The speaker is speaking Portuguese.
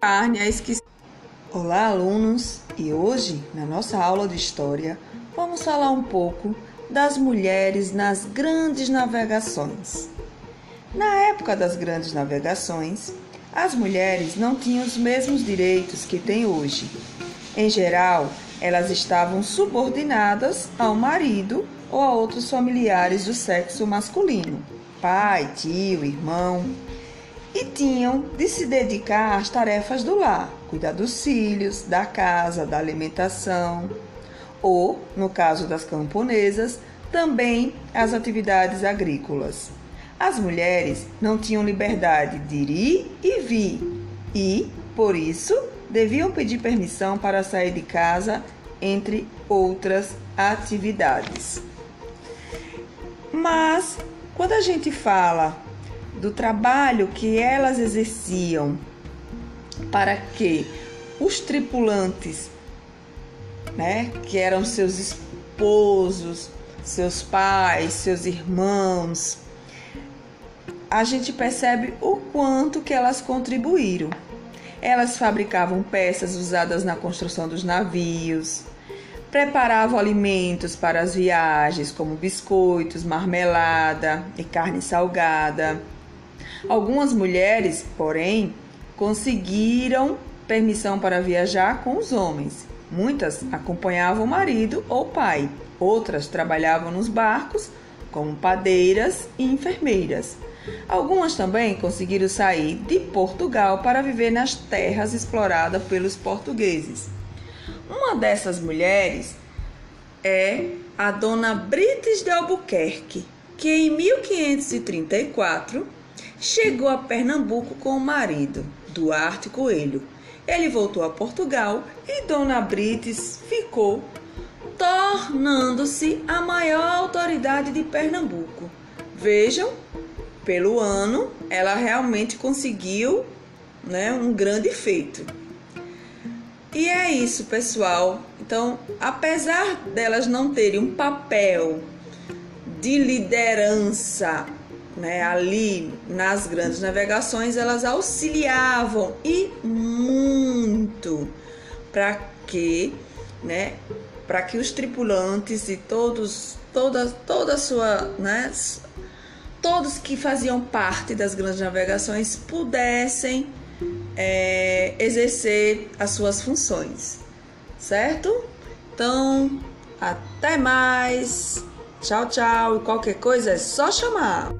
carne esquecer. Olá, alunos! E hoje, na nossa aula de história, vamos falar um pouco das mulheres nas grandes navegações. Na época das grandes navegações, as mulheres não tinham os mesmos direitos que têm hoje. Em geral, elas estavam subordinadas ao marido ou a outros familiares do sexo masculino, pai, tio, irmão, e tinham de se dedicar às tarefas do lar, cuidar dos filhos, da casa, da alimentação, ou, no caso das camponesas, também às atividades agrícolas. As mulheres não tinham liberdade de ir e vir e, por isso, deviam pedir permissão para sair de casa, entre outras atividades. Mas, quando a gente fala do trabalho que elas exerciam para que os tripulantes, né, que eram seus esposos, seus pais, seus irmãos, a gente percebe o quanto que elas contribuíram. Elas fabricavam peças usadas na construção dos navios, preparavam alimentos para as viagens, como biscoitos, marmelada e carne salgada. Algumas mulheres, porém, conseguiram permissão para viajar com os homens. Muitas acompanhavam o marido ou pai, outras trabalhavam nos barcos como padeiras e enfermeiras. Algumas também conseguiram sair de Portugal para viver nas terras exploradas pelos portugueses. Uma dessas mulheres é a dona Brites de Albuquerque, que em 1534 chegou a Pernambuco com o marido, Duarte Coelho. Ele voltou a Portugal e Dona Brites ficou, tornando-se a maior autoridade de Pernambuco. Vejam, pelo ano, ela realmente conseguiu né, um grande feito. E é isso, pessoal. Então, apesar delas não terem um papel de liderança né, ali nas grandes navegações, elas auxiliavam e muito para que, né, para que os tripulantes e todos, toda, toda a sua, né, todos que faziam parte das grandes navegações pudessem é, exercer as suas funções, certo? Então, até mais. Tchau, tchau. Qualquer coisa é só chamar.